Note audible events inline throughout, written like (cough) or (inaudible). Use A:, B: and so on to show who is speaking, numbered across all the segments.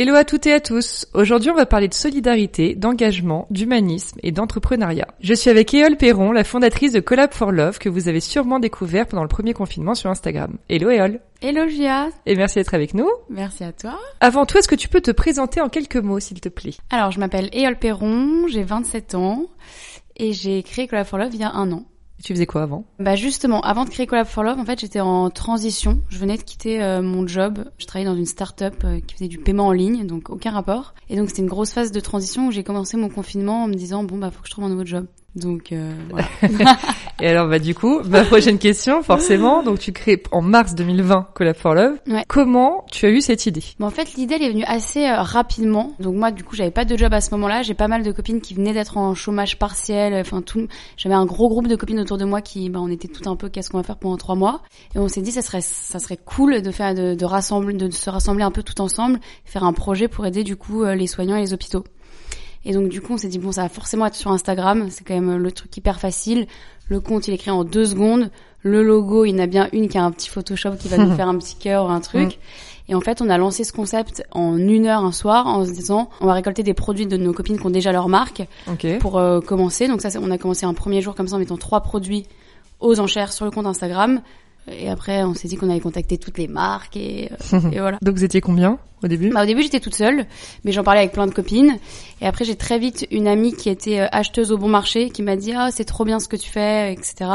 A: Hello à toutes et à tous. Aujourd'hui, on va parler de solidarité, d'engagement, d'humanisme et d'entrepreneuriat. Je suis avec Éole Perron, la fondatrice de Collab for Love que vous avez sûrement découvert pendant le premier confinement sur Instagram. Hello Éole.
B: Hello Gia.
A: Et merci d'être avec nous.
B: Merci à toi.
A: Avant tout, est-ce que tu peux te présenter en quelques mots, s'il te plaît?
B: Alors, je m'appelle Éole Perron, j'ai 27 ans et j'ai créé Collab for Love il y a un an.
A: Tu faisais quoi avant?
B: Bah justement, avant de créer Collab for Love, en fait, j'étais en transition. Je venais de quitter euh, mon job. Je travaillais dans une start-up euh, qui faisait du paiement en ligne, donc aucun rapport. Et donc c'était une grosse phase de transition où j'ai commencé mon confinement en me disant bon bah faut que je trouve un nouveau job. Donc euh, voilà. (laughs)
A: Et alors bah du coup, ma prochaine question forcément, donc tu crées en mars 2020 Collab for Love.
B: Ouais.
A: Comment tu as eu cette idée?
B: Bon, en fait, l'idée elle est venue assez euh, rapidement. Donc moi, du coup, j'avais pas de job à ce moment-là. J'ai pas mal de copines qui venaient d'être en chômage partiel. Enfin, tout. J'avais un gros groupe de copines autour de moi qui, bah, on était tout un peu qu'est-ce qu'on va faire pendant trois mois. Et on s'est dit, ça serait, ça serait cool de faire, de, de rassembler, de se rassembler un peu tout ensemble, faire un projet pour aider du coup euh, les soignants et les hôpitaux. Et donc du coup, on s'est dit bon, ça va forcément être sur Instagram. C'est quand même le truc hyper facile. Le compte, il est créé en deux secondes. Le logo, il y en a bien une qui a un petit Photoshop qui va nous (laughs) faire un petit cœur ou un truc. Et en fait, on a lancé ce concept en une heure un soir en se disant, on va récolter des produits de nos copines qui ont déjà leur marque
A: Ok.
B: pour euh, commencer. Donc ça, on a commencé un premier jour comme ça en mettant trois produits aux enchères sur le compte Instagram. Et après, on s'est dit qu'on allait contacter toutes les marques et, euh, (laughs) et voilà.
A: Donc vous étiez combien au début?
B: Bah, au début, j'étais toute seule, mais j'en parlais avec plein de copines. Et après, j'ai très vite une amie qui était euh, acheteuse au bon marché qui m'a dit ah c'est trop bien ce que tu fais, etc.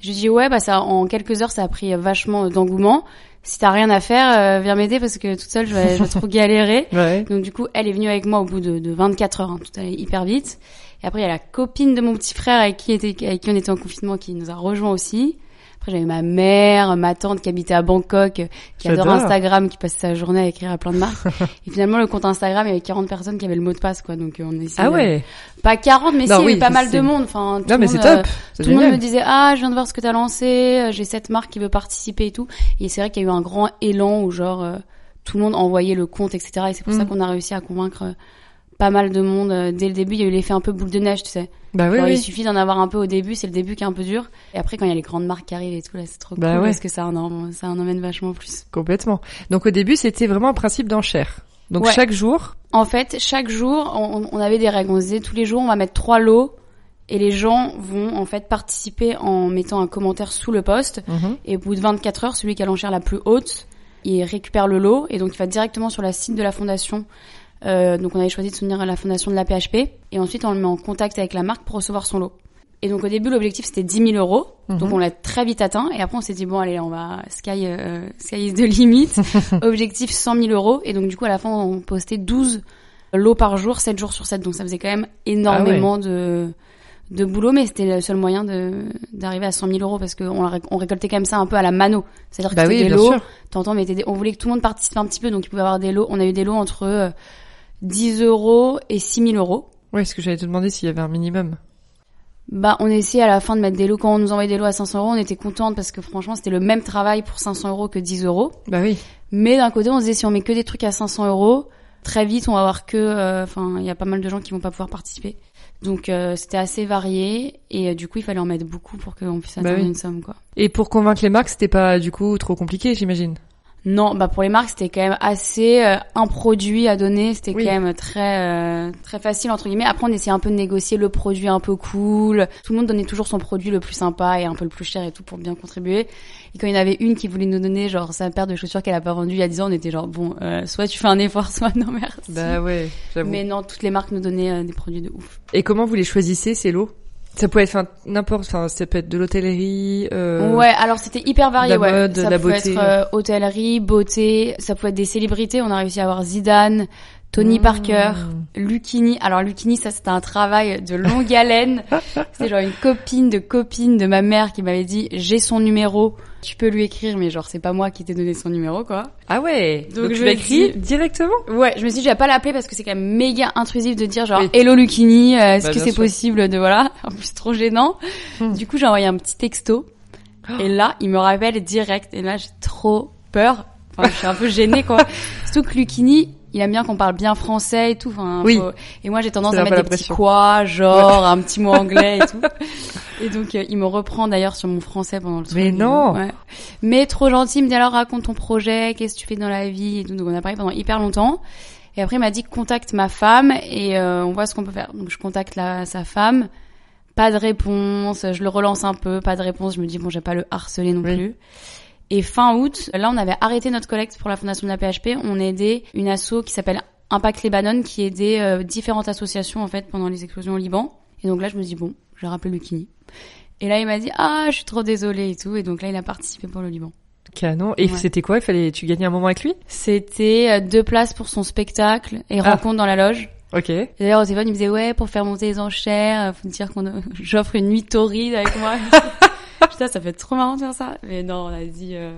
B: Je lui ai dit ouais bah ça en quelques heures ça a pris vachement d'engouement. Si t'as rien à faire, euh, viens m'aider parce que toute seule je vais, je vais trop (laughs) galérer.
A: Ouais.
B: Donc du coup, elle est venue avec moi au bout de, de 24 heures, hein, tout allait hyper vite. Et après, il y a la copine de mon petit frère avec qui, était, avec qui on était en confinement qui nous a rejoint aussi. Après, j'avais ma mère, ma tante qui habitait à Bangkok, euh, qui adore. Instagram, qui passait sa journée à écrire à plein de marques. (laughs) et finalement, le compte Instagram, il y avait 40 personnes qui avaient le mot de passe, quoi. Donc euh, on essayait.
A: Ah
B: de-
A: ouais.
B: Pas 40, mais
A: Non,
B: si, il y avait pas mal de monde. Enfin, tout
A: Non
B: le
A: mais
B: monde,
A: c'est
B: euh,
A: top. C'est
B: tout le monde me disait ah je viens de voir ce que t'as lancé, euh, j'ai cette marque qui veut participer et tout. Et c'est vrai qu'il y a eu un grand élan où genre euh, tout le monde envoyait le compte etc. Et c'est pour
A: Mm.
B: ça qu'on a réussi à convaincre euh, pas mal de monde euh, dès le début. Il y a eu l'effet un peu boule de neige, tu sais.
A: Bah oui.
B: Il suffit d'en avoir un peu au début, c'est le début qui est un peu dur. Et après quand il y a les grandes marques qui arrivent et tout là, c'est trop
A: Bah
B: cool
A: ouais.
B: parce que ça en ça en emmène vachement plus.
A: Complètement. Donc au début, c'était vraiment un principe d'enchère. Donc
B: Ouais.
A: chaque jour,
B: En fait, chaque jour, on, on avait des règles. On se disait tous les jours, on va mettre trois lots et les gens vont en fait participer en mettant un commentaire sous le post.
A: Mhm.
B: Et au bout de 24 heures, celui qui a l'enchère la plus haute, il récupère le lot et donc il va directement sur la site de la fondation. Euh, donc on avait choisi de soutenir la fondation de la PHP et ensuite on le met en contact avec la marque pour recevoir son lot. Et donc au début l'objectif c'était 10 000 euros, donc
A: Mhm.
B: on l'a très vite atteint et après on s'est dit bon allez on va sky euh, sky is the limit, (laughs) objectif 100 000 euros et donc du coup à la fin on postait 12 lots par jour, 7 jours sur 7 donc ça faisait quand même énormément de de boulot, mais c'était le seul moyen de d'arriver à 100 000 euros parce qu'on on récoltait quand même ça un peu à la mano. C'est-à-dire que
A: bah
B: c'était
A: oui,
B: des lots. T'entends, mais des- on voulait que tout le monde participe un petit peu, donc il pouvait avoir des lots. On a eu des lots entre euh, 10 euros et 6 000 euros.
A: Ouais, est-ce que j'allais te demander s'il y avait un minimum
B: Bah, on essayait à la fin de mettre des lots. Quand on nous envoyait des lots à 500 euros, on était contente parce que franchement, c'était le même travail pour 500 euros que 10 euros.
A: Bah oui.
B: Mais d'un côté, on se disait si on met que des trucs à 500 euros, très vite, on va avoir que, euh, enfin, il y a pas mal de gens qui vont pas pouvoir participer. Donc euh, c'était assez varié et euh, du coup, il fallait en mettre beaucoup pour qu'on puisse
A: Bah
B: atteindre
A: oui.
B: une somme, quoi.
A: Et pour convaincre les marques, c'était pas du coup trop compliqué, j'imagine.
B: Non, bah pour les marques c'était quand même assez euh, un produit à donner, c'était
A: Oui.
B: quand même très euh, très facile entre guillemets. Après on essayait un peu de négocier le produit un peu cool. Tout le monde donnait toujours son produit le plus sympa et un peu le plus cher et tout pour bien contribuer. Et quand il y en avait une qui voulait nous donner genre sa paire de chaussures qu'elle a pas vendue il y a 10 ans, on était genre bon, euh, soit tu fais un effort, (laughs) soit non merci.
A: Bah ouais, j'avoue.
B: Mais non, toutes les marques nous donnaient euh, des produits de ouf.
A: Et comment vous les choisissez ces lots? Ça peut être enfin, n'importe, enfin ça peut être de l'hôtellerie. Euh...
B: Ouais, alors c'était hyper varié,
A: la
B: ouais.
A: mode,
B: ça
A: la
B: pouvait
A: beauté.
B: être euh, hôtellerie, beauté, ça pouvait être des célébrités. On a réussi à avoir Zidane, Tony
A: Mmh.
B: Parker, Lucini. Alors Lucini, ça c'était un travail de longue haleine. (laughs) C'est genre une copine de copine de ma mère qui m'avait dit j'ai son numéro, tu peux lui écrire, mais genre c'est pas moi qui t'ai donné son numéro quoi.
A: Ah ouais.
B: Donc,
A: Donc,
B: je
A: l'écris
B: dis-
A: directement?
B: Ouais, je me suis dit je vais pas l'appeler parce que c'est quand même méga intrusif de dire genre
A: Oui.
B: hello Lucini, euh, est-ce
A: Bah,
B: que c'est possible de voilà, (laughs) en plus trop gênant.
A: Hmm.
B: Du coup j'ai envoyé un petit texto et là il me rappelle direct et là j'ai trop peur. Enfin je suis un peu gênée quoi. (laughs) Surtout que Lucini il aime bien qu'on parle bien français et tout. Enfin,
A: Oui.
B: faut- Et moi j'ai tendance à
A: met
B: mettre des petits quoi, genre un petit mot anglais et (laughs) tout. Et donc euh, il me reprend d'ailleurs sur mon français pendant le truc.
A: Mais non.
B: Ouais. Mais trop gentil, il me dit alors raconte ton projet, qu'est-ce que tu fais dans la vie et tout. Donc on a parlé pendant hyper longtemps. Et après il m'a dit contacte ma femme et euh, on voit ce qu'on peut faire. Donc je contacte la, sa femme. Pas de réponse, je le relance un peu, pas de réponse. Je me dis bon, je vais pas le harceler non
A: Oui.
B: plus. Et fin août, là on avait arrêté notre collecte pour la fondation de la PHP. On aidait une asso qui s'appelle Impact Lebanon qui aidait euh, différentes associations en fait pendant les explosions au Liban. Et donc là je me dis bon, je vais rappeler Lucini. Et là il m'a dit ah je suis trop désolée et tout. Et donc là il a participé pour le Liban.
A: Canon. Et
B: Ouais.
A: c'était quoi? Il fallait, tu gagnais un moment avec lui?
B: C'était euh, deux places pour son spectacle et
A: Ah.
B: rencontre dans la loge.
A: Ok.
B: D'ailleurs, au téléphone, il me disait, ouais, pour faire monter les enchères, euh, faut dire qu'on a- (laughs) j'offre une nuit torride avec moi. (laughs) (laughs) Putain, ça fait trop marrant de faire ça. Mais non, on a dit, euh,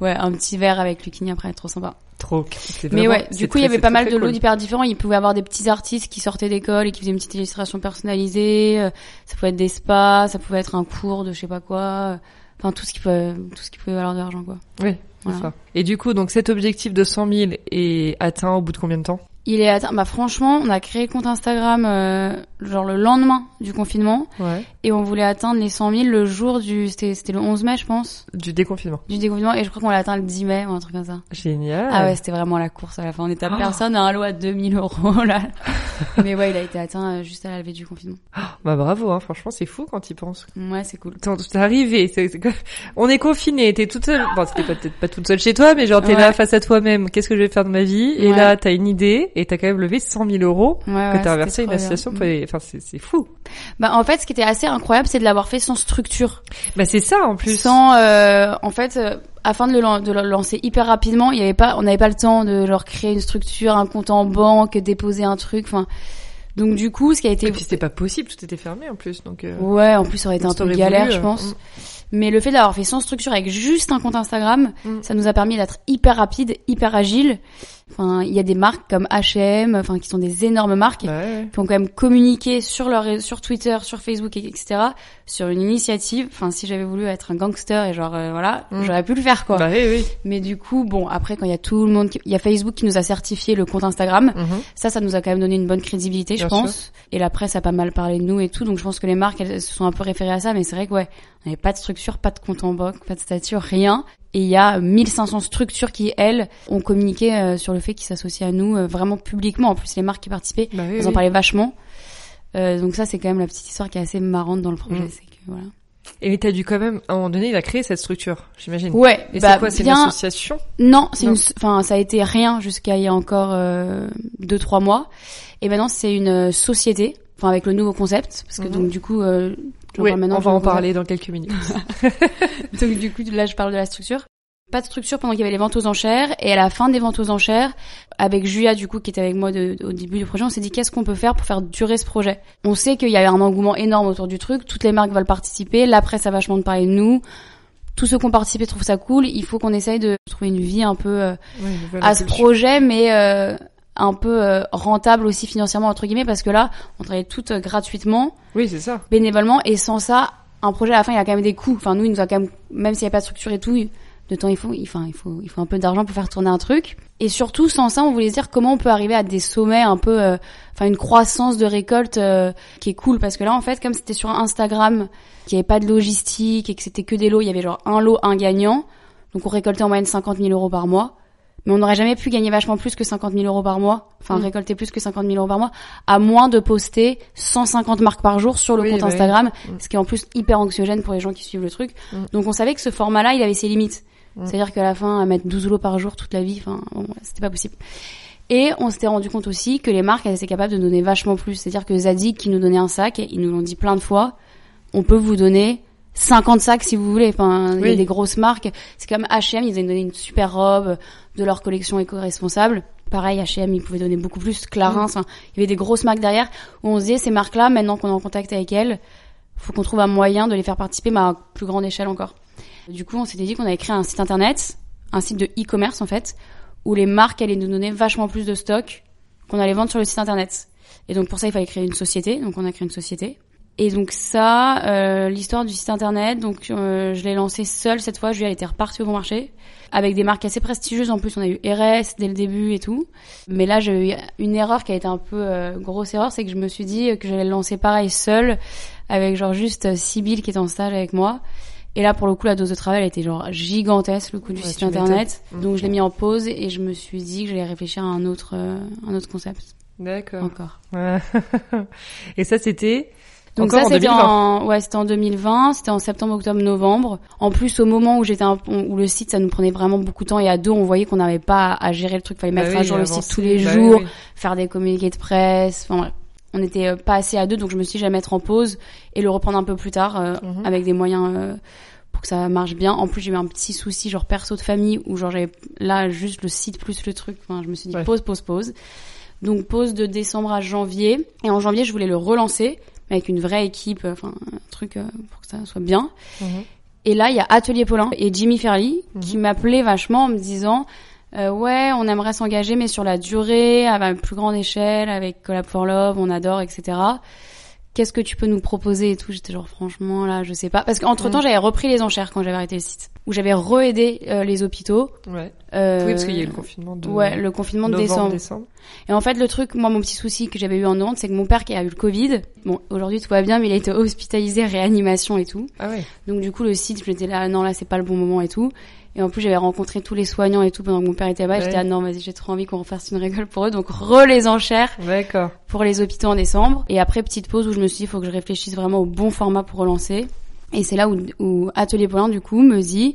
B: ouais, un petit verre avec Lucini après, trop sympa.
A: Trop.
B: Mais
A: vraiment-
B: ouais, du coup, il y avait pas mal de lots
A: cool.
B: hyper différents. Il pouvait avoir des petits artistes qui sortaient d'école et qui faisaient une petite illustration personnalisée. euh, Ça pouvait être des spas, ça pouvait être un cours de je sais pas quoi. euh, Enfin, tout ce qui peut, tout ce qui pouvait valoir de l'argent, quoi.
A: Oui,
B: Voilà.
A: ça. Et du coup, donc cet objectif de 100 000 est atteint au bout de combien de temps?
B: Il est atteint. Bah, franchement, on a créé le compte Instagram, euh, genre le lendemain du confinement.
A: Ouais.
B: Et on voulait atteindre les 100 000 le jour du, c'était, c'était le 11 mai, je pense,
A: Du déconfinement.
B: du déconfinement. Et je crois qu'on l'a atteint le 10 mai ou un truc comme ça.
A: Génial.
B: Ah ouais, c'était vraiment la course à la fin. On était à
A: Oh.
B: personne à un lot à 2000 euros, là. (laughs) Mais ouais, il a été atteint euh, juste à la levée du confinement.
A: Bah bravo, hein. franchement, c'est fou quand il pense.
B: Ouais, c'est cool.
A: T'es arrivé, c'est, on est confiné, t'es toute seule. Bon, c'était pas- peut-être pas toute seule chez toi, mais genre t'es
B: Ouais.
A: là face à toi-même. Qu'est-ce que je vais faire de ma vie? Et
B: Ouais.
A: là, t'as une idée et t'as quand même levé 100 000 euros
B: Ouais, ouais,
A: que t'as
B: c'était
A: inversé une association. Pour...
B: Mm.
A: Enfin, c'est, c'est fou.
B: Bah, en fait, ce qui était assez incroyable, c'est de l'avoir fait sans structure.
A: Bah c'est ça en plus.
B: Sans, euh, en fait, euh, afin de le, lan- de le lancer hyper rapidement, il y avait pas, on n'avait pas le temps de leur créer une structure, un compte en banque, déposer un truc, enfin. Donc du coup, ce qui a été
A: Et puis c'était pas possible, tout était fermé en plus, donc. euh,
B: Ouais, en plus ça aurait été un peu galère,
A: voulu,
B: je pense.
A: mm.
B: Mais le fait d'avoir fait sans structure avec juste un compte Instagram,
A: Mm.
B: ça nous a permis d'être hyper rapide, hyper agile. Enfin, il y a des marques comme H&M, enfin qui sont des énormes marques,
A: ouais.
B: qui ont quand même communiqué sur leur sur Twitter, sur Facebook, et- etc. sur une initiative. Enfin, si j'avais voulu être un gangster et genre euh, voilà,
A: Mm.
B: j'aurais pu le faire quoi.
A: Bah oui, oui.
B: Mais du coup, bon, après quand il y a tout le monde, il y a Facebook qui nous a certifié le compte Instagram.
A: Mhm.
B: Ça, ça nous a quand même donné une bonne crédibilité, je pense. Et la presse a pas mal parlé de nous et tout, donc je pense que les marques, elles, se sont un peu référées à ça, mais c'est vrai que ouais, on n'avait pas de structure, pas de compte en banque, pas de statut, rien. Et il y a 1500 structures qui, elles, ont communiqué euh, sur le fait qu'ils s'associent à nous euh, vraiment publiquement. En plus, les marques qui participaient,
A: Bah oui,
B: elles
A: oui.
B: en parlaient vachement. Euh, donc ça, c'est quand même la petite histoire qui est assez marrante dans le projet.
A: Mm.
B: C'est que, voilà.
A: Et t'as dû quand même, à un moment donné, il a créé cette structure, j'imagine.
B: Ouais,
A: Et
B: bah,
A: c'est quoi, c'est une association?
B: Non, c'est une, enfin, ça a été rien jusqu'à il y a encore euh, deux trois mois. Et maintenant, c'est une société, enfin avec le nouveau concept, parce que
A: Mhm.
B: donc du coup, euh,
A: Oui, on va en parler dans quelques minutes. (laughs) (laughs)
B: Donc du coup, là, je parle de la structure. Pas de structure pendant qu'il y avait les ventes aux enchères. Et à la fin des ventes aux enchères, avec Julia, du coup, qui était avec moi de- au début du projet, on s'est dit qu'est-ce qu'on peut faire pour faire durer ce projet? On sait qu'il y a un engouement énorme autour du truc. Toutes les marques veulent participer. La presse a vachement de parler de nous. Tous ceux qui ont participé trouvent ça cool. Il faut qu'on essaye de trouver une vie un peu euh, à ce projet, mais euh, un peu euh, rentable aussi financièrement entre guillemets, parce que là, on travaille tout euh, gratuitement,
A: Oui, c'est ça.
B: bénévolement, et sans ça, un projet à la fin, il y a quand même des coûts. Enfin, nous, il nous a quand même, même s'il n'y a pas de structure et tout, de temps, il faut, il, enfin, il faut, il faut un peu d'argent pour faire tourner un truc. Et surtout, sans ça, on voulait se dire comment on peut arriver à des sommets un peu, euh, enfin, une croissance de récolte euh, qui est cool, parce que là, en fait, comme c'était sur Instagram, qu'il n'y avait pas de logistique et que c'était que des lots, il y avait genre un lot, un gagnant. Donc on récoltait en moyenne 50 000 euros par mois. Mais on n'aurait jamais pu gagner vachement plus que 50 000 euros par mois. Enfin,
A: Mm.
B: récolter plus que 50 000 euros par mois. À moins de poster 150 marques par jour sur le
A: Oui,
B: compte
A: bah.
B: Instagram.
A: Mm.
B: Ce qui est en plus hyper anxiogène pour les gens qui suivent le truc.
A: Mm.
B: Donc on savait que ce format-là, il avait ses limites. C'est-à-dire qu'à la fin, à mettre 12 lots par jour toute la vie, enfin, bon, c'était pas possible. Et on s'était rendu compte aussi que les marques, elles étaient capables de donner vachement plus. C'est-à-dire que Zadig, qui nous donnait un sac, ils nous l'ont dit plein de fois, on peut vous donner 50 sacs si vous voulez. Enfin, il y a des grosses marques. C'est comme H&M, ils avaient donné une super robe de leur collection éco-responsable. Pareil, H&M, ils pouvaient donner beaucoup plus. Clarins, enfin, il y avait des grosses marques derrière où on se disait, ces marques-là, maintenant qu'on est en contact avec elles, faut qu'on trouve un moyen de les faire participer, mais à plus grande échelle encore. Du coup, on s'était dit qu'on avait créé un site internet, un site de e-commerce en fait, où les marques allaient nous donner vachement plus de stock qu'on allait vendre sur le site internet. Et donc pour ça, il fallait créer une société. Donc on a créé une société. Et donc ça, euh, l'histoire du site internet, donc euh, je l'ai lancé seule cette fois. Julie, elle était repartie au bon marché avec des marques assez prestigieuses. En plus, on a eu RS dès le début et tout. Mais là, j'ai eu une erreur qui a été un peu euh, grosse erreur, c'est que je me suis dit que j'allais le lancer pareil seule, avec genre juste euh, Sybille qui était en stage avec moi. Et là, pour le coup, la dose de travail elle était genre gigantesque, le coût du
A: Ouais,
B: site internet.
A: Mm.
B: Donc je l'ai mis en pause et je me suis dit que j'allais réfléchir à un autre, euh, un autre concept
A: D'accord.
B: encore. (laughs)
A: Et ça, c'était
B: Donc
A: encore
B: ça c'était
A: 2020.
B: en ouais c'était en 2020, c'était en septembre, octobre, novembre. En plus au moment où j'étais où le site ça nous prenait vraiment beaucoup de temps et à deux on voyait qu'on n'avait pas à gérer le truc, fallait
A: Bah
B: mettre
A: oui,
B: à jour le site tous les
A: bah
B: jours,
A: oui,
B: faire des communiqués de presse, enfin bref. On était euh, pas assez à deux donc je me suis dit j'allais mettre en pause et le reprendre un peu plus tard euh,
A: Mhm.
B: avec des moyens euh, pour que ça marche bien. En plus j'ai eu un petit souci genre perso de famille où genre j'avais là juste le site plus le truc. Enfin je me suis dit
A: Ouais.
B: pause pause pause. Donc pause de décembre à janvier. Et en janvier, je voulais le relancer mais avec une vraie équipe, euh, enfin un truc euh, pour que ça soit bien.
A: Mhm.
B: Et là, il y a Atelier Paulin et Jimmy Ferly qui
A: Mhm.
B: m'appelaient vachement en me disant euh, ouais, on aimerait s'engager mais sur la durée, à une plus grande échelle, avec Collab for Love, on adore, etc. Qu'est-ce que tu peux nous proposer et tout? J'étais genre franchement là, je sais pas. Parce qu'entre temps,
A: Mhm.
B: j'avais repris les enchères quand j'avais arrêté le site, où j'avais re-aidé euh, les hôpitaux.
A: Ouais.
B: Euh,
A: Oui, parce qu'il y a eu le confinement de
B: Ouais, le confinement de
A: novembre,
B: décembre.
A: décembre.
B: Et en fait, le truc, moi, mon petit souci que j'avais eu en Nantes, c'est que mon père qui a eu le Covid, bon, aujourd'hui tout va bien, mais il a été hospitalisé, réanimation et tout.
A: Ah ouais.
B: Donc du coup, le site, je m'étais là, non, là, c'est pas le bon moment et tout. Et en plus, j'avais rencontré tous les soignants et tout pendant que mon père était là-bas.
A: Ouais.
B: J'étais, ah non, vas-y, j'ai trop envie qu'on refasse une récolte pour eux. Donc, re les enchères
A: D'accord.
B: pour les hôpitaux en décembre. Et après, petite pause où je me suis dit, il faut que je réfléchisse vraiment au bon format pour relancer. Et c'est là où, où Atelier Paulin, du coup, me dit,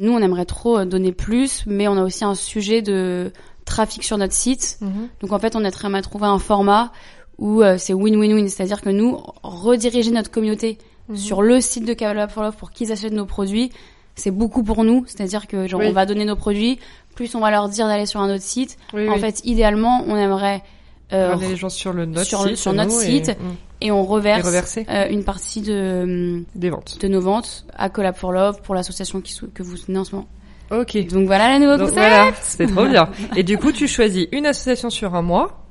B: nous, on aimerait trop donner plus, mais on a aussi un sujet de trafic sur notre site.
A: Mhm.
B: Donc en fait, on est très à trouver un format où euh, c'est win-win-win, c'est-à-dire que nous, rediriger notre communauté
A: Mhm.
B: sur le site de Cavalab for Love pour qu'ils achètent nos produits, c'est beaucoup pour nous. C'est-à-dire que genre
A: Oui.
B: on va donner nos produits, plus on va leur dire d'aller sur un autre site.
A: Oui,
B: en
A: oui.
B: fait, idéalement, on aimerait euh,
A: les gens sur le notre
B: sur-
A: site,
B: sur notre site.
A: et,
B: et on reverse euh, une partie de
A: des ventes.
B: de nos ventes à Collab for Love pour l'association qui que vous soutenez en ce moment.
A: Ok.
B: Donc voilà la nouvelle concept.
A: voilà, c'est trop bien. (laughs) Et du coup, tu choisis une association sur un mois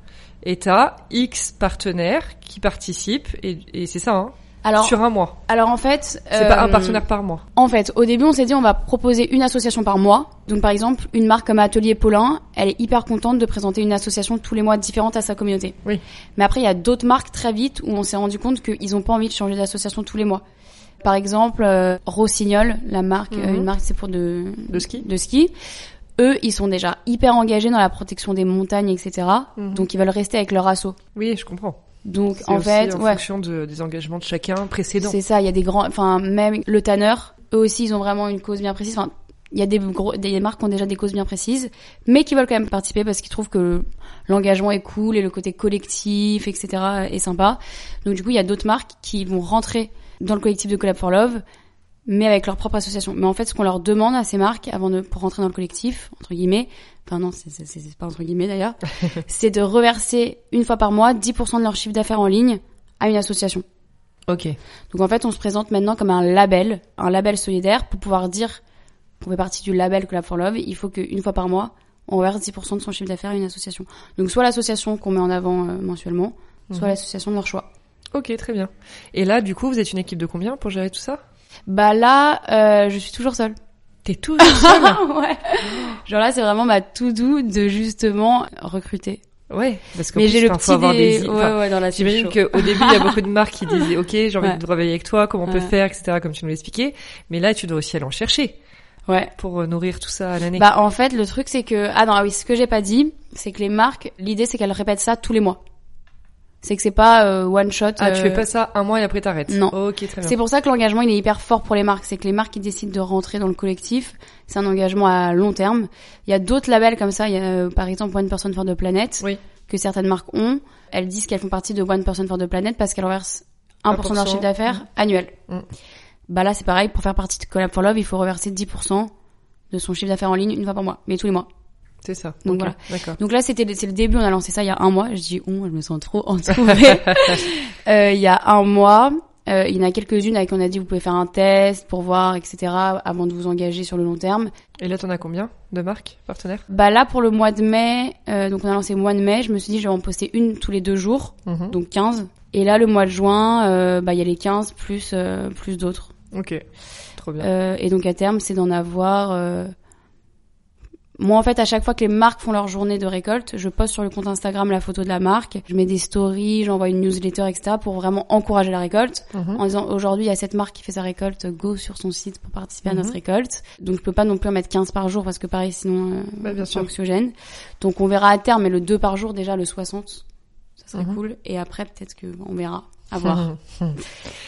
A: et t'as X partenaires qui participent et, et c'est ça, hein,
B: Alors
A: sur un mois.
B: alors en fait,
A: C'est pas un
B: euh,
A: partenaire par mois.
B: En fait, au début, on s'est dit on va proposer une association par mois. Donc par exemple, une marque comme Atelier Paulin, elle est hyper contente de présenter une association tous les mois différente à sa communauté.
A: Oui.
B: Mais après, il y a d'autres marques très vite où on s'est rendu compte qu'ils ont pas envie de changer d'association tous les mois. Par exemple, euh, Rossignol, la marque, euh,
A: Mhm.
B: une marque c'est pour de
A: De ski
B: de ski. Eux, ils sont déjà hyper engagés dans la protection des montagnes, etc.
A: Mhm.
B: Donc ils veulent rester avec leur asso.
A: Oui, je comprends.
B: Donc en
A: aussi
B: fait,
A: en
B: ouais,
A: fonction de, des engagements de chacun précédent.
B: c'est ça, il y a des grands, enfin même le tanneur, eux aussi ils ont vraiment une cause bien précise. Enfin, il y a des gros, des marques qui ont déjà des causes bien précises, mais qui veulent quand même participer parce qu'ils trouvent que l'engagement est cool et le côté collectif, etc. est sympa. Donc du coup il y a d'autres marques qui vont rentrer dans le collectif de Collab for Love, mais avec leur propre association. Mais en fait ce qu'on leur demande à ces marques avant de pour rentrer dans le collectif entre guillemets, enfin non c'est c'est- c'est c'est pas entre guillemets d'ailleurs, (laughs) c'est de reverser une fois par mois 10% de leur chiffre d'affaires en ligne à une association.
A: Ok.
B: Donc en fait, on se présente maintenant comme un label, un label solidaire pour pouvoir dire qu'on fait partie du label Collab for Love. Il faut qu'une fois par mois, on verse 10% de son chiffre d'affaires à une association. Donc soit l'association qu'on met en avant euh, mensuellement, soit
A: Mhm.
B: l'association de leur choix.
A: Ok, très bien. Et là, du coup, vous êtes une équipe de combien pour gérer tout ça?
B: Bah là, euh, je suis toujours seule.
A: T'es seule (laughs)
B: ouais. Genre là, c'est vraiment ma tout doux de justement recruter.
A: Ouais, parce que
B: j'ai le petit
A: avoir
B: dé-
A: des...
B: ouais,
A: enfin,
B: ouais, dans la
A: J'imagine qu'au début, il y a (laughs) beaucoup de marques qui disaient, OK, j'ai envie
B: Ouais.
A: de travailler avec toi, comment on peut faire, etc., comme tu nous l'expliquais. Mais là, tu dois aussi aller en chercher.
B: Ouais.
A: pour euh, nourrir tout ça à l'année.
B: Bah en fait le truc c'est que ah non ah oui ce que j'ai pas dit c'est que les marques l'idée c'est qu'elles répètent ça tous les mois. C'est que c'est pas euh, one shot.
A: ah, tu
B: euh,
A: fais pas ça un mois et après t'arrêtes.
B: Non.
A: Ok, très bien.
B: C'est pour ça que l'engagement il est hyper fort pour les marques. C'est que les marques qui décident de rentrer dans le collectif, c'est un engagement à long terme. Il y a d'autres labels comme ça. Il y a euh, par exemple One Person for the Planet
A: Oui.
B: que certaines marques ont. Elles disent qu'elles font partie de One Person for the Planet parce qu'elles reversent 1% de leur
A: 1%,
B: chiffre d'affaires annuel.
A: Mm.
B: Bah là c'est pareil. Pour faire partie de Collab for Love, il faut reverser 10% de son chiffre d'affaires en ligne une fois par mois, mais tous les mois.
A: C'est ça.
B: Donc
A: Ok,
B: voilà.
A: D'accord.
B: Donc là, c'était c'est le début. On a lancé ça il y a un mois. Je dis on, je me sens trop (laughs) entourée. (laughs) Euh, il y a un mois, euh, il y en a quelques-unes avec on a dit vous pouvez faire un test pour voir, etc. Avant de vous engager sur le long terme.
A: Et là, t'en as combien de marques partenaires?
B: Bah là pour le mois de mai, euh, donc on a lancé le mois de mai. Je me suis dit je vais en poster une tous les deux jours,
A: Mhm.
B: donc 15. Et là le mois de juin, euh, bah il y a les 15 plus euh, plus d'autres.
A: Ok. Trop bien.
B: Euh, et donc à terme, c'est d'en avoir. Moi, en fait, à chaque fois que les marques font leur journée de récolte, je poste sur le compte Instagram la photo de la marque, je mets des stories, j'envoie une newsletter, etc. pour vraiment encourager la récolte.
A: Mhm.
B: En disant aujourd'hui, il y a cette marque qui fait sa récolte, go sur son site pour participer à
A: Mhm.
B: notre récolte. Donc, je peux pas non plus en mettre 15 par jour parce que pareil, sinon, euh,
A: Bah, bien sûr.
B: anxiogène. Donc, on verra à terme, mais le 2 par jour, déjà, le 60, ça serait
A: Mhm.
B: cool. Et après, peut-être que on verra. À voir. (laughs)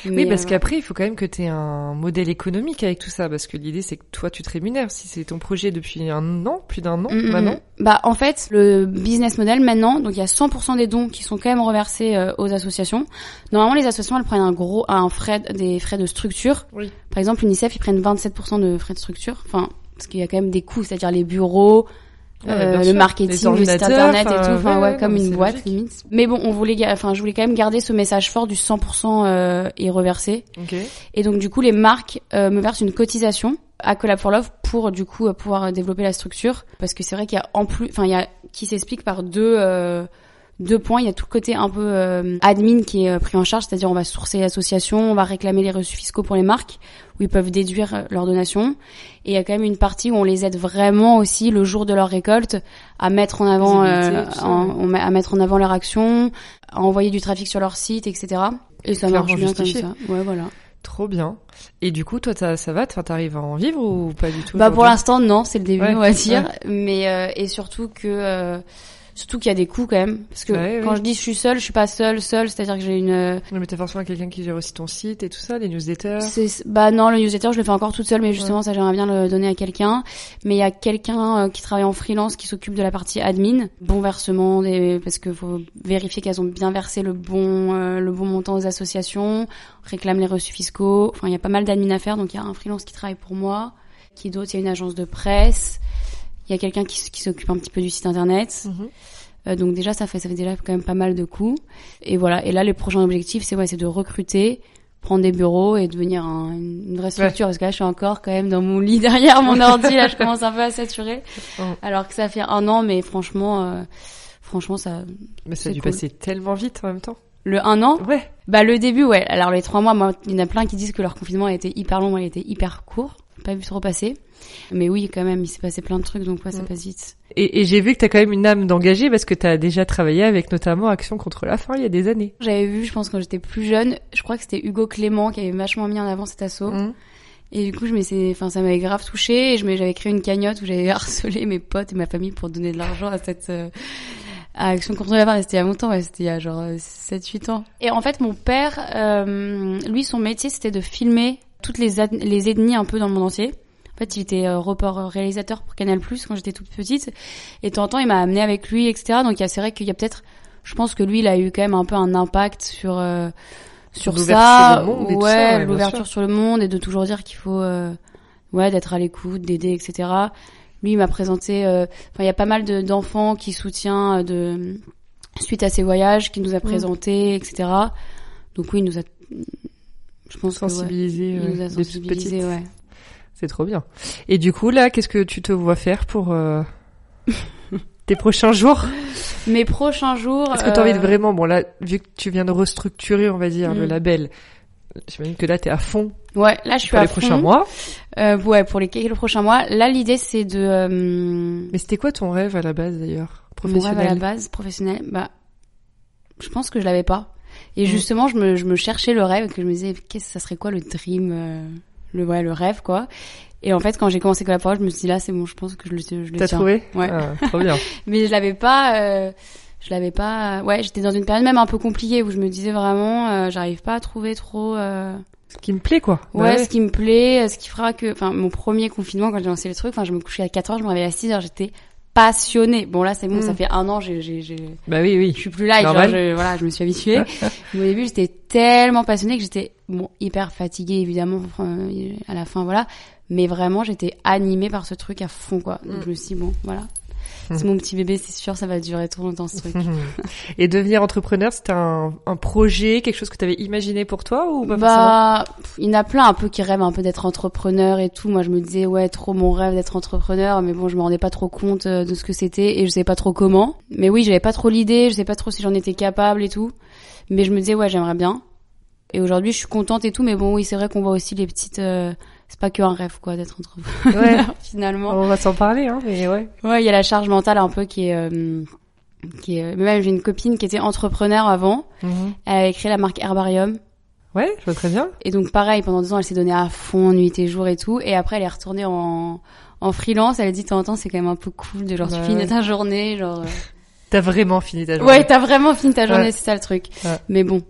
A: Oui, parce
B: euh,
A: qu'après, il faut quand même que tu aies un modèle économique avec tout ça, parce que l'idée, c'est que toi, tu te rémunères. Si c'est ton projet depuis un an, plus d'un an,
B: Mm,
A: maintenant.
B: Bah en fait le business model maintenant donc il y a 100% des dons qui sont quand même reversés euh, aux associations. Normalement les associations elles prennent un gros un frais des frais de structure.
A: Oui.
B: Par exemple l'UNICEF ils prennent 27% de frais de structure. Enfin parce qu'il y a quand même des coûts c'est-à-dire les bureaux,
A: Ouais,
B: euh, le
A: sûr.
B: marketing, le site internet et tout. Enfin
A: ouais,
B: comme une boîte
A: logique.
B: limite. Mais bon on voulait enfin je voulais quand même garder ce message fort du 100% euh, est reversé.
A: Ok.
B: Et donc du coup, les marques euh, me versent une cotisation à Collab for Love pour du coup euh, pouvoir développer la structure parce que c'est vrai qu'il y a en plus, enfin il y a qui s'explique par deux euh, deux points. Il y a tout le côté un peu euh, admin qui est euh, pris en charge, c'est-à-dire on va sourcer l'association, on va réclamer les reçus fiscaux pour les marques où ils peuvent déduire euh, leurs donations. Et il y a quand même une partie où on les aide vraiment aussi le jour de leur récolte à mettre en avant, euh, en- à mettre en avant leur action, à envoyer du trafic sur leur site, etc. Et ça marche bien comme ça. Ouais, voilà.
A: Trop bien. Et du coup, toi, ça va? T'arrives à en vivre ou pas du tout
B: Bah pour l'instant non, c'est le début
A: Ouais,
B: on va dire, mais euh, et surtout que euh, surtout qu'il y a des coûts quand même. Parce que
A: Ouais,
B: quand je dis je suis seule, je suis pas seule seule, c'est-à-dire que j'ai une euh,
A: Non, mais t'as forcément quelqu'un qui gère aussi ton site et tout ça, les newsletters.
B: c'est bah non, le newsletter, je le fais encore toute seule mais justement ça j'aimerais bien le donner à quelqu'un, mais il y a quelqu'un euh, qui travaille en freelance qui s'occupe de la partie admin, bon versement des parce que faut vérifier qu'elles ont bien versé le bon euh, le bon montant aux associations, réclame les reçus fiscaux, enfin il y a pas mal d'admin à faire donc il y a un freelance qui travaille pour moi, qui d'autre, il y a une agence de presse, il y a quelqu'un qui, s'occupe un petit peu du site internet.
A: Mhm.
B: Euh, donc déjà ça fait ça fait déjà quand même pas mal de coûts. Et voilà. Et là les prochains objectifs c'est ouais c'est de recruter, prendre des bureaux et devenir un- une vraie structure parce que là je suis encore quand même dans mon lit (laughs) derrière mon ordi là je commence un peu à saturer.
A: Oh.
B: Alors que ça fait un an mais franchement euh, franchement ça
A: Mais ça a dû
B: cool.
A: passer tellement vite en même temps.
B: le un an?
A: Ouais.
B: bah le début ouais. Alors les trois mois moi il y en a plein qui disent que leur confinement a été hyper long, moi il était hyper court, pas vu trop passer. Mais oui quand même il s'est passé plein de trucs donc ouais ça
A: Mm.
B: passe vite.
A: Et, et j'ai vu que t'as quand même une âme d'engagé parce que t'as déjà travaillé avec notamment Action contre la faim il y a des années.
B: J'avais vu, je pense quand j'étais plus jeune, je crois que c'était Hugo Clément qui avait vachement mis en avant cet assaut.
A: Mhm.
B: Et du coup, je enfin, ça m'avait grave touché et je j'avais créé une cagnotte où j'avais (laughs) harcelé mes potes et ma famille pour donner de l'argent à cette euh, à Action contre la faim. Et C'était il y a longtemps, ouais, c'était il y a genre 7-8 ans. Et en fait, mon père, euh, lui, son métier, c'était de filmer toutes les, les ethnies un peu dans le monde entier. En fait, il était euh, report réalisateur pour Canal Plus quand j'étais toute petite. Et de temps en temps, il m'a amené avec lui, etc. Donc, il y a- c'est vrai qu'il y a peut-être, je pense que lui, il a eu quand même un peu un impact sur euh, sur ça,
A: sur le monde et tout
B: ouais,
A: ouais,
B: l'ouverture sur le monde et de toujours dire qu'il faut, euh, ouais, d'être à l'écoute, d'aider, etc. Lui, il m'a présenté, euh, enfin, il y a pas mal de- d'enfants qui soutient euh, de suite à ses voyages, qui nous a
A: Mm.
B: présenté, etc. Donc oui, il nous a, je pense que ouais,
A: ouais,
B: nous a ouais.
A: C'est trop bien. Et du coup, là, qu'est-ce que tu te vois faire pour euh, (laughs) tes prochains jours?
B: Mes prochains jours.
A: Est-ce que t'as envie de
B: euh,
A: vraiment, bon là, vu que tu viens de restructurer, on va dire, le
B: Mm.
A: label, j'imagine que là, t'es à fond
B: Ouais, là, je suis
A: pour
B: à
A: les prochains
B: fond.
A: mois.
B: Euh, ouais, pour les quelques prochains mois. Là, l'idée, c'est de. euh,
A: Mais c'était quoi ton rêve à la base, d'ailleurs?
B: Mon rêve à la
A: Professionnel?
B: base, professionnel, bah, je pense que je l'avais pas. Et
A: Mm.
B: justement, je me, je me cherchais le rêve, que je me disais, qu'est-ce, ça serait quoi le dream, euh, le ouais le rêve quoi. Et en fait, quand j'ai commencé Colab je me suis dit là, c'est bon, je pense que je le, je le
A: T'as trouvé
B: Ouais.
A: Ah, (laughs) Trop bien.
B: Mais je l'avais pas, euh, je l'avais pas. Ouais, j'étais dans une période même un peu compliquée où je me disais vraiment, euh, j'arrive pas à trouver trop. euh,
A: Ce qui me plaît, quoi.
B: Ouais,
A: Bah
B: ce qui me plaît, euh, ce qui fera que, enfin, mon premier confinement quand j'ai lancé le truc, enfin, je me couchais à 4 heures, je me réveillais à 6 heures, j'étais passionnée. Bon là, c'est bon,
A: Mm.
B: ça fait un an, j'ai, j'ai, j'ai,
A: Bah oui, oui.
B: je suis plus là, et genre, je, voilà, je me suis habituée. (laughs) Mais au début, j'étais tellement passionnée que j'étais, bon, hyper fatiguée évidemment à la fin, voilà. Mais vraiment, j'étais animée par ce truc à fond, quoi. Donc
A: Mm.
B: je me suis dit, bon, voilà. (laughs) C'est mon petit bébé, c'est sûr, ça va durer trop longtemps ce truc. (laughs)
A: Et devenir entrepreneur, c'était un, un projet, quelque chose que tu avais imaginé pour toi ou pas
B: Bah, il y en a plein un peu qui rêvent un peu d'être entrepreneur et tout. Moi, je me disais ouais, trop mon rêve d'être entrepreneur, mais bon, je me rendais pas trop compte euh, de ce que c'était et je savais pas trop comment. Mais oui, j'avais pas trop l'idée, je sais pas trop si j'en étais capable et tout. Mais je me disais ouais, j'aimerais bien. Et aujourd'hui, je suis contente et tout, mais bon, oui, c'est vrai qu'on voit aussi les petites. euh, c'est pas que un rêve quoi d'être entrepreneur
A: Ouais. (laughs)
B: finalement.
A: On va s'en parler, hein, mais ouais.
B: Ouais, il y a la charge mentale un peu qui est. euh, qui est... Même j'ai une copine qui était entrepreneur avant.
A: Mhm.
B: Elle avait créé la marque Herbarium.
A: Ouais, je vois très bien.
B: Et donc pareil, pendant deux ans, elle s'est donnée à fond, nuit et jour et tout. Et après, elle est retournée en, en freelance. Elle a dit de temps en temps, c'est quand même un peu cool de genre,
A: Bah
B: tu finis
A: ouais.
B: ta journée, genre... euh, (laughs)
A: T'as vraiment fini ta journée.
B: Ouais, t'as vraiment fini ta journée,
A: Ouais.
B: c'est ça le truc.
A: Ouais.
B: Mais bon,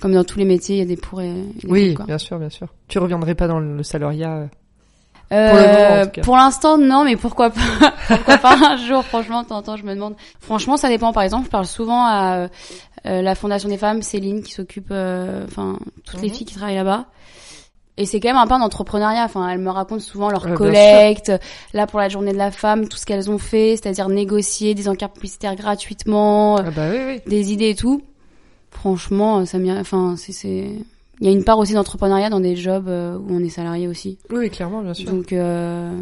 B: comme dans tous les métiers, il y a des pour et des
A: Oui,
B: contre,
A: bien sûr, bien sûr. Tu reviendrais pas dans le salariat. euh.
B: Euh,
A: Pour
B: pour l'instant, non, mais pourquoi pas (laughs) Pourquoi pas un jour Franchement, de temps en temps, je me demande. Franchement, ça dépend. Par exemple, je parle souvent à euh, euh, la Fondation des femmes, Céline, qui s'occupe, euh, enfin, toutes les
A: Mhm.
B: filles qui travaillent là-bas. Et c'est quand même un peu un entrepreneuriat. Enfin, elles me racontent souvent leur
A: Ouais, bien
B: collecte. Là, pour la journée de la femme, tout ce qu'elles ont fait, c'est-à-dire négocier des encarts publicitaires gratuitement, euh,
A: Ah bah oui, oui.
B: des idées et tout. Franchement, ça m'y, enfin, c'est, c'est, il y a une part aussi d'entrepreneuriat dans des jobs euh, où on est salarié aussi.
A: Oui, clairement, bien sûr.
B: Donc, euh...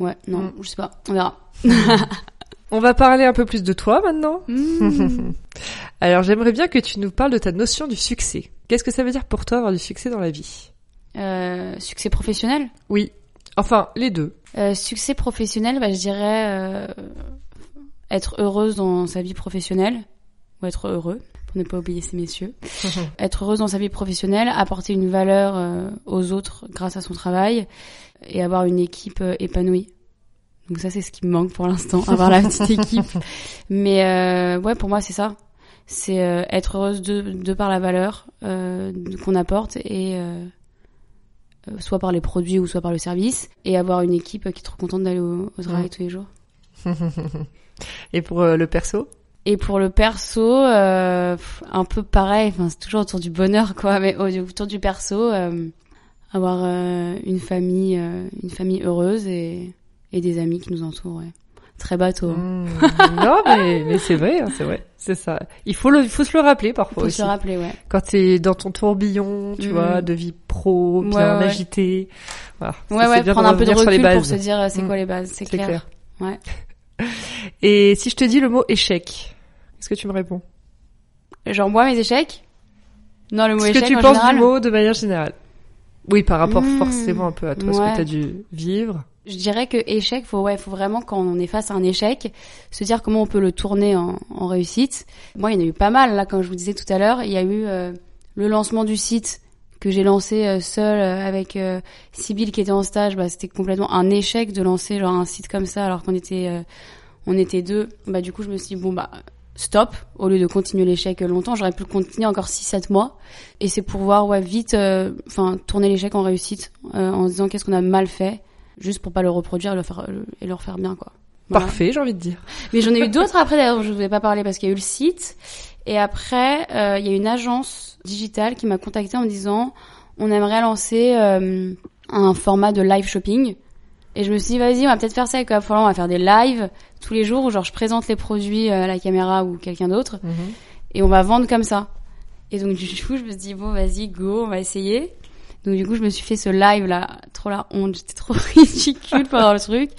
B: ouais, non,
A: Mm.
B: je sais pas, on verra. (laughs)
A: On va parler un peu plus de toi maintenant.
B: Mm. (laughs)
A: Alors, j'aimerais bien que tu nous parles de ta notion du succès. Qu'est-ce que ça veut dire pour toi avoir du succès dans la vie?
B: Euh, succès professionnel?
A: Oui. Enfin, les deux.
B: euh, Succès professionnel, bah, je dirais euh, être heureuse dans sa vie professionnelle, ou être heureux, ne pas oublier ces messieurs. (laughs) être heureuse dans sa vie professionnelle, apporter une valeur euh, aux autres grâce à son travail, et avoir une équipe euh, épanouie. Donc ça, c'est ce qui me manque pour l'instant, (laughs) avoir la petite équipe. Mais euh, ouais, pour moi, c'est ça. C'est euh, être heureuse de, de par la valeur euh, qu'on apporte et soit par les produits ou soit par le service et avoir une équipe qui est trop contente d'aller au, au travail
A: Ouais.
B: tous les jours. (laughs)
A: Et pour le perso?
B: Et pour le perso, euh, un peu pareil. Enfin, c'est toujours autour du bonheur, quoi. Mais au- autour du perso, euh, avoir euh, une famille, euh, une famille heureuse et, et des amis qui nous entourent. Ouais. Très bateau.
A: Mmh. (laughs) Non, mais, mais c'est vrai, hein, c'est vrai. C'est ça. Il faut, le, il faut se le rappeler parfois
B: Faut
A: aussi.
B: se le rappeler, ouais.
A: Quand t'es dans ton tourbillon, tu
B: Mhm.
A: vois, de vie pro, bien
B: Ouais, ouais,
A: agité. Voilà.
B: Ouais, ouais,
A: bien
B: prendre un peu de recul pour se dire euh, c'est
A: Mm.
B: quoi les bases, c'est
A: C'est
B: clair.
A: clair.
B: Ouais. (laughs)
A: Et si je te dis le mot échec, est-ce que tu me réponds?
B: Genre moi mes échecs? Non, le mot
A: Ce que
B: échec
A: tu
B: en
A: penses
B: général.
A: du mot de manière générale? Oui, par rapport
B: Mmh.
A: forcément un peu à toi, ce que t'as dû vivre.
B: Je dirais que échec, faut ouais, faut vraiment quand on est face à un échec, se dire comment on peut le tourner en, en réussite. Moi, il y en a eu pas mal là, comme je vous disais tout à l'heure. Il y a eu euh, le lancement du site que j'ai lancé euh, seul euh, avec euh, Sybille qui était en stage. Bah, c'était complètement un échec de lancer genre un site comme ça alors qu'on était on était deux. Bah du coup, je me suis dit bon bah stop au lieu de continuer l'échec longtemps j'aurais pu le continuer encore 6 7 mois. Et c'est pour voir ouais vite euh, enfin tourner l'échec en réussite euh, en se disant qu'est-ce qu'on a mal fait juste pour pas le reproduire et le faire et le refaire bien quoi. Voilà.
A: Parfait, j'ai envie de dire.
B: mais j'en ai eu d'autres après d'ailleurs je vous ai pas parlé parce qu'il y a eu le site. Et après euh, il y a une agence digitale qui m'a contacté en me disant on aimerait lancer euh, un format de live shopping. Et je me suis dit vas-y on va peut-être faire ça avec on va faire des lives tous les jours où genre je présente les produits euh, à la caméra ou quelqu'un d'autre et on va vendre comme ça. Et donc du coup, je me suis dit bon, vas-y, go, on va essayer. Donc du coup, je me suis fait ce live là, trop la honte, (laughs) j'étais trop ridicule pendant le truc.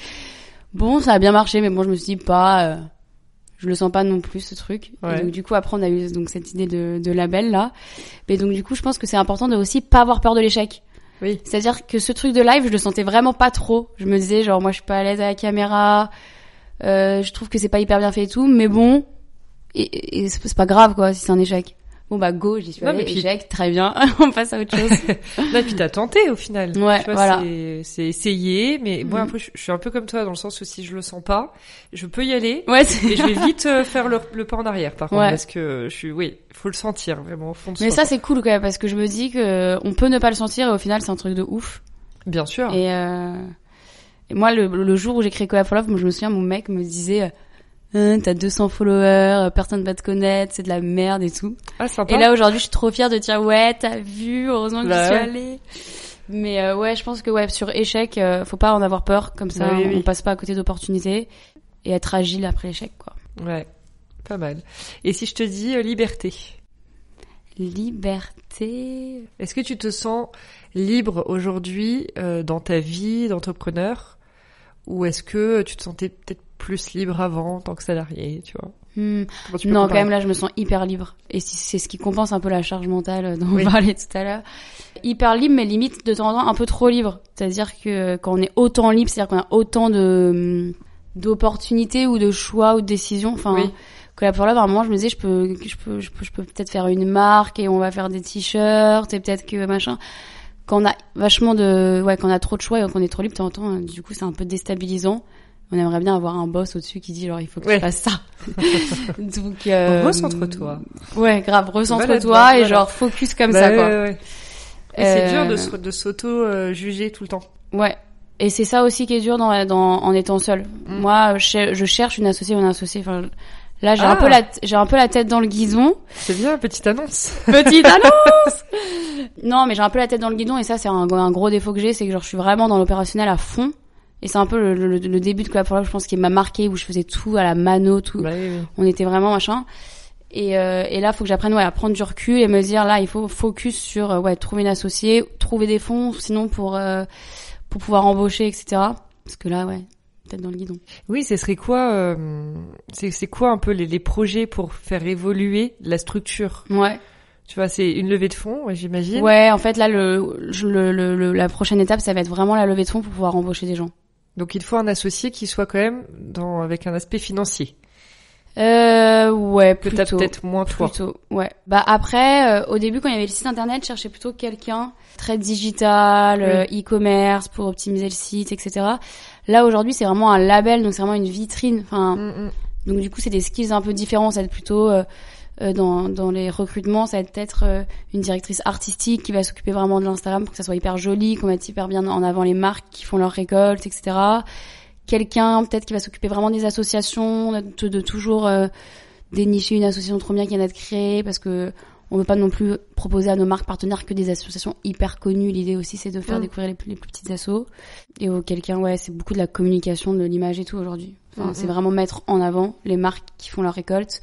B: Bon, ça a bien marché, mais bon, je me suis dit pas, euh, je le sens pas non plus ce truc.
A: Ouais.
B: Et donc du coup, après, on a eu donc cette idée de, de label là. Mais donc du coup, je pense que c'est important de aussi pas avoir peur de l'échec.
A: Oui.
B: C'est-à-dire que ce truc de live, je le sentais vraiment pas trop. Je me disais genre moi, je suis pas à l'aise à la caméra. Euh, je trouve que c'est pas hyper bien fait et tout, mais bon, et, et c'est pas grave quoi si c'est un échec. Bon bah go, j'y suis
A: Non,
B: allée,
A: mais puis-
B: échec, très bien, (laughs) on passe à autre chose. (laughs)
A: Là, puis t'as tenté au final.
B: Ouais,
A: Tu vois,
B: voilà.
A: c'est- C'est essayé, mais moi
B: Mhm.
A: après, je je suis un peu comme toi dans le sens où si je le sens pas, je peux y aller.
B: Ouais, c'est-
A: Et je vais vite euh, faire le, le pas en arrière, par contre,
B: Ouais.
A: parce que je suis, oui, faut le sentir vraiment au fond de
B: Mais
A: soi.
B: ça c'est cool quand même parce que je me dis que on peut ne pas le sentir et au final c'est un truc de ouf.
A: bien sûr.
B: Et, euh... et moi le, le jour où j'ai créé Collab for Love, moi, je me souviens mon mec me disait euh, Hein, t'as 200 followers, euh, personne va te connaître, c'est de la merde et tout.
A: Ah, sympa.
B: Et là aujourd'hui je suis trop fière de dire ouais t'as vu, heureusement que
A: Bah
B: j'y suis allée. Mais euh, ouais je pense que ouais sur échec euh, faut pas en avoir peur comme ça
A: Bah oui,
B: on
A: oui.
B: passe pas à côté d'opportunités et être agile après l'échec quoi.
A: Ouais, pas mal. Et si je te dis euh, liberté,
B: Liberté.
A: est-ce que tu te sens libre aujourd'hui euh, dans ta vie d'entrepreneur, ou est-ce que tu te sentais peut-être plus libre avant en tant que salarié, tu vois
B: Hmm.
A: Tu
B: Non, quand même, là, je me sens hyper libre. Et si- c'est ce qui compense un peu la charge mentale dont
A: Oui.
B: on parlait tout à l'heure. Hyper libre, mais limite, de temps en temps, un peu trop libre. C'est-à-dire que quand on est autant libre, c'est-à-dire qu'on a autant de d'opportunités ou de choix ou de décisions. Enfin,
A: Oui.
B: Collab for Love, à un moment, je me disais, je peux, je peux, je peux, je peux peut-être faire une marque et on va faire des t-shirts et peut-être que machin. Quand on a vachement de, ouais, quand on a trop de choix et qu'on est trop libre, temps, du coup, c'est un peu déstabilisant. On aimerait bien avoir un boss au-dessus qui dit genre il faut que
A: Ouais.
B: tu fasses ça. (laughs) Donc euh,
A: Recentre-toi.
B: Ouais, grave, recentre-toi
A: Voilà,
B: et
A: voilà.
B: genre focus comme
A: Bah
B: ça quoi.
A: ouais, ouais. Et c'est
B: Euh,
A: dur de, se- de s'auto-juger tout le temps.
B: Ouais. Et c'est ça aussi qui est dur dans, dans en étant seul.
A: Mm.
B: Moi, je, je cherche une associée ou un associé. Enfin, là, j'ai
A: Ah.
B: un peu la j'ai un peu la tête dans le guidon.
A: C'est bien, petite annonce. (laughs)
B: Petite annonce. (laughs) non, mais j'ai un peu la tête dans le guidon et ça c'est un, un gros défaut que j'ai, c'est que genre je suis vraiment dans l'opérationnel à fond. Et c'est un peu le, le, le début de Love, je pense, qui m'a marqué où je faisais tout à la mano, tout.
A: Bah
B: on était vraiment machin et, euh, et là faut que j'apprenne ouais à prendre du recul et me dire là il faut focus sur euh, ouais trouver une associée trouver des fonds sinon pour euh, pour pouvoir embaucher etc parce que là ouais peut-être dans le guidon
A: Oui, ce serait quoi euh, C'est c'est quoi un peu les, les projets pour faire évoluer la structure?
B: Ouais
A: Tu vois, c'est une levée de fonds, j'imagine.
B: ouais en fait là le, le, le, la prochaine étape ça va être vraiment la levée de fonds pour pouvoir embaucher des gens
A: Donc il faut un associé qui soit quand même dans avec un aspect financier.
B: euh ouais
A: Que t'as peut-être moins toi.
B: Plutôt, ouais. Bah après, euh, au début quand il y avait le site internet, je cherchais plutôt quelqu'un très digital, euh, e-commerce pour optimiser le site, etc. Là aujourd'hui, c'est vraiment un label, donc c'est vraiment une vitrine. Enfin,
A: Mm, mm.
B: donc du coup, c'est des skills un peu différents. Ça va être plutôt euh, euh, dans dans les recrutements, ça va être euh, une directrice artistique qui va s'occuper vraiment de l'Instagram pour que ça soit hyper joli, qu'on mette hyper bien en avant les marques qui font leurs récoltes, etc. Quelqu'un peut-être qui va s'occuper vraiment des associations, de, de toujours euh, dénicher une association trop bien qui vient d'être créée parce que on veut pas non plus proposer à nos marques partenaires que des associations hyper connues. L'idée aussi c'est de faire
A: Mm.
B: découvrir les plus, les plus petites assos. Et au quelqu'un ouais c'est beaucoup de la communication, de l'image et tout aujourd'hui. Enfin,
A: Mm,
B: C'est
A: mm.
B: vraiment mettre en avant les marques qui font leur récolte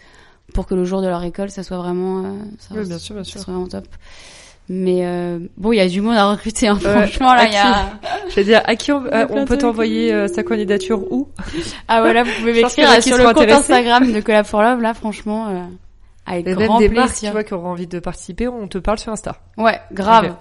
B: pour que le jour de leur récolte ça soit vraiment euh, ça,
A: Oui, bien sûr, bien
B: ça
A: sûr.
B: soit vraiment top. Mais euh, bon il y a du monde à recruter hein,
A: Ouais.
B: franchement là il y a
A: Je veux dire, à qui on, euh, on peut t'envoyer euh, sa candidature où?
B: Ah voilà vous pouvez m'écrire euh, sur le compte. Instagram de Collab for Love là franchement euh, avec
A: Et
B: grand
A: même des marques, tu vois, qui auront envie de participer, on te parle sur Insta.
B: Ouais, grave.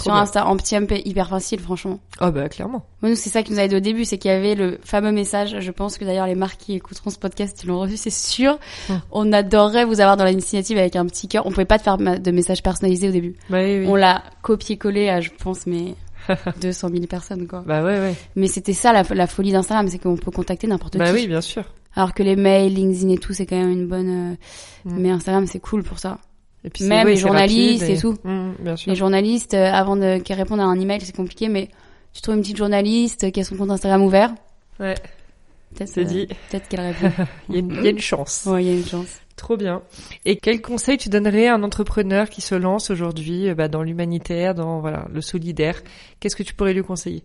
B: Sur
A: bien.
B: Insta, en petit MP, hyper facile, franchement.
A: Ah bah clairement.
B: Nous, c'est ça qui nous a aidé au début, c'est qu'il y avait le fameux message. Je pense que d'ailleurs, les marques qui écouteront ce podcast, ils l'ont reçu, c'est sûr.
A: Hum.
B: On adorerait vous avoir dans l'initiative avec un petit cœur. On pouvait pas te faire de message personnalisé au début.
A: Bah oui, oui.
B: On l'a copié-collé à, je pense, mais (laughs) 200 000 personnes, quoi.
A: Bah ouais, ouais.
B: Mais c'était ça, la, la folie d'Instagram, c'est qu'on peut contacter n'importe
A: Bah
B: qui.
A: oui, bien sûr.
B: Alors que les mails, LinkedIn et tout, c'est quand même une bonne, euh,
A: Hum.
B: mais Instagram, c'est cool pour ça.
A: Et puis
B: Même les journalistes et tout.
A: Hum, bien sûr.
B: Les journalistes, euh, avant de qu'elles répondent à un email, c'est compliqué, mais tu trouves une petite journaliste qui a son compte Instagram ouvert,
A: Ouais,
B: peut-être
A: c'est
B: euh,
A: dit.
B: peut-être qu'elle répond. (laughs)
A: Il y, a une, il y a une chance.
B: ouais, il y a une chance.
A: Trop bien. Et quel conseil tu donnerais à un entrepreneur qui se lance aujourd'hui euh, bah, dans l'humanitaire, dans voilà le solidaire? Qu'est-ce que tu pourrais lui conseiller?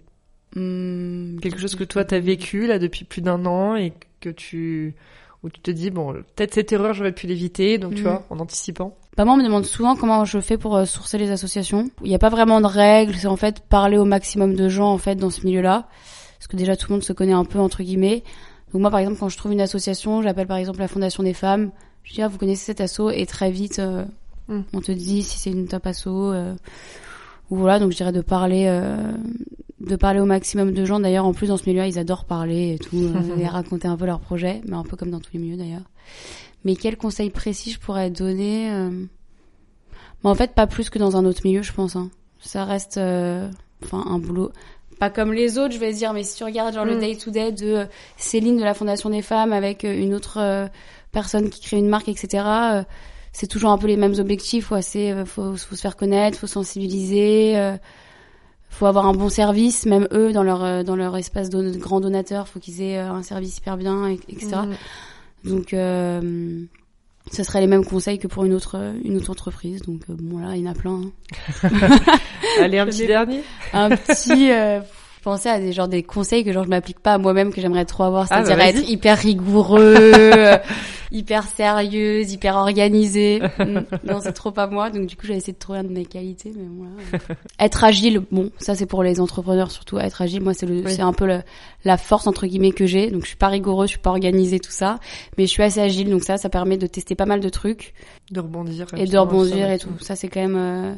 B: Hmm,
A: Quelque chose que toi t'as vécu là depuis plus d'un an et que tu où tu te dis bon peut-être cette erreur j'aurais pu l'éviter donc tu
B: Mm.
A: vois en anticipant.
B: Bah moi, on me demande souvent comment je fais pour euh, sourcer les associations. Il n'y a pas vraiment de règles, c'est en fait parler au maximum de gens en fait dans ce milieu-là, parce que déjà tout le monde se connaît un peu entre guillemets. Donc moi, par exemple, quand je trouve une association, j'appelle par exemple la Fondation des femmes. Je dis ah vous connaissez cet asso et très vite euh,
A: Mm.
B: on te dit si c'est une top asso euh, ou voilà. Donc je dirais de parler euh, de parler au maximum de gens. D'ailleurs, en plus dans ce milieu-là, ils adorent parler et tout euh, (laughs) et raconter un peu leurs projets, mais un peu comme dans tous les milieux d'ailleurs. Mais quel conseil précis je pourrais donner euh, Mais en fait, pas plus que dans un autre milieu, je pense. Hein. Ça reste, euh, enfin, un boulot pas comme les autres, je vais dire, mais si tu regardes genre le
A: Mm.
B: day to day de euh, Céline de la Fondation des femmes avec euh, une autre euh, personne qui crée une marque, etc. euh, c'est toujours un peu les mêmes objectifs. Ouais, c'est faut, faut se faire connaître, faut sensibiliser, euh, faut avoir un bon service. Même eux, dans leur euh, dans leur espace de grands donateurs, faut qu'ils aient euh, un service hyper bien, et- etc.
A: Mm.
B: Donc, euh, ce serait les mêmes conseils que pour une autre une autre entreprise. Donc euh, bon là, il y en a plein. hein. (laughs)
A: Allez, un petit dernier.
B: un petit euh, penser à des genre des conseils que genre je m'applique pas à moi-même que j'aimerais trop avoir
A: Ah, bah,
B: c'est-à-dire
A: vas-y.
B: être hyper rigoureux euh, (laughs) hyper sérieuse hyper organisée (laughs) Mm. non c'est trop pas moi donc du coup j'ai essayé de trouver un de mes qualités mais voilà (laughs) être agile bon ça c'est pour les entrepreneurs surtout être agile moi c'est le
A: Oui.
B: c'est un peu le, la force entre guillemets que j'ai donc je suis pas rigoureuse je suis pas organisée tout ça mais je suis assez agile donc ça ça permet de tester pas mal de trucs
A: De rebondir.
B: et de rebondir et tout ça c'est quand même euh,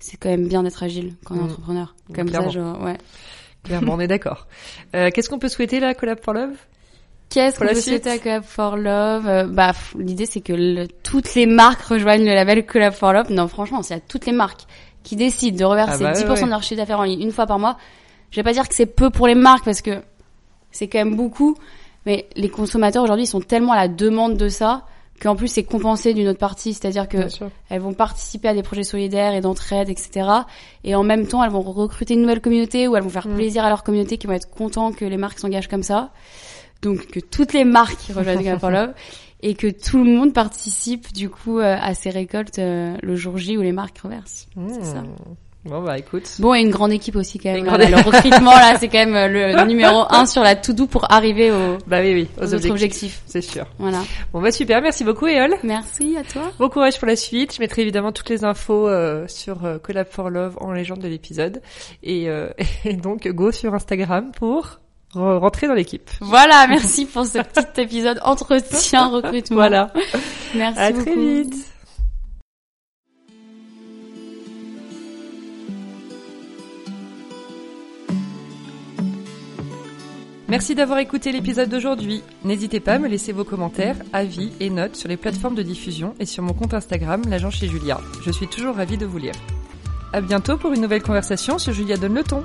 B: c'est quand même bien d'être agile quand on est
A: Mm.
B: entrepreneur comme
A: Clairement.
B: ça ouais
A: Clairement, on est d'accord. Euh, Qu'est-ce qu'on peut souhaiter là, Collab for Love?
B: Qu'est-ce
A: suite
B: souhaiter à Collab for Love Euh, Bah, l'idée c'est que le- toutes les marques rejoignent le label Collab for Love. Non, franchement, c'est à toutes les marques qui décident de reverser
A: Ah bah
B: 10%
A: ouais, ouais.
B: de leur chiffre d'affaires en ligne une fois par mois. Je vais pas dire que c'est peu pour les marques parce que c'est quand même beaucoup, mais les consommateurs aujourd'hui sont tellement à la demande de ça qu'en plus c'est compensé d'une autre partie, c'est-à-dire que elles vont participer à des projets solidaires et d'entraide, etc. Et en même temps, elles vont recruter une nouvelle communauté ou elles vont faire
A: Mm.
B: plaisir à leur communauté qui vont être contents que les marques s'engagent comme ça. Donc que toutes les marques rejoignent (laughs) Gap for Love et que tout le monde participe du coup euh, à ces récoltes euh, le jour J où les marques reversent. C'est ça.
A: Hmm. Bon bah écoute.
B: Bon, et une grande équipe aussi quand même. Là, le recrutement là, c'est quand même euh, le (laughs) numéro un sur la to-do pour arriver aux,
A: Bah oui oui.
B: aux autres objectifs.
A: C'est sûr.
B: Voilà.
A: Bon bah super. Merci beaucoup Eol.
B: Merci à toi.
A: Bon courage pour la suite. Je mettrai évidemment toutes les infos euh, sur Collab for Love en légende de l'épisode. Et, (laughs) et donc go sur Instagram pour re- rentrer dans l'équipe.
B: Voilà, (laughs) merci pour ce petit épisode entretien recrutement.
A: Voilà.
B: Merci
A: À
B: beaucoup.
A: très vite. Merci d'avoir écouté l'épisode d'aujourd'hui. N'hésitez pas à me laisser vos commentaires, avis et notes sur les plateformes de diffusion et sur mon compte Instagram, l'agent chez Julia. Je suis toujours ravie de vous lire. À bientôt pour une nouvelle conversation sur Julia Donne le ton.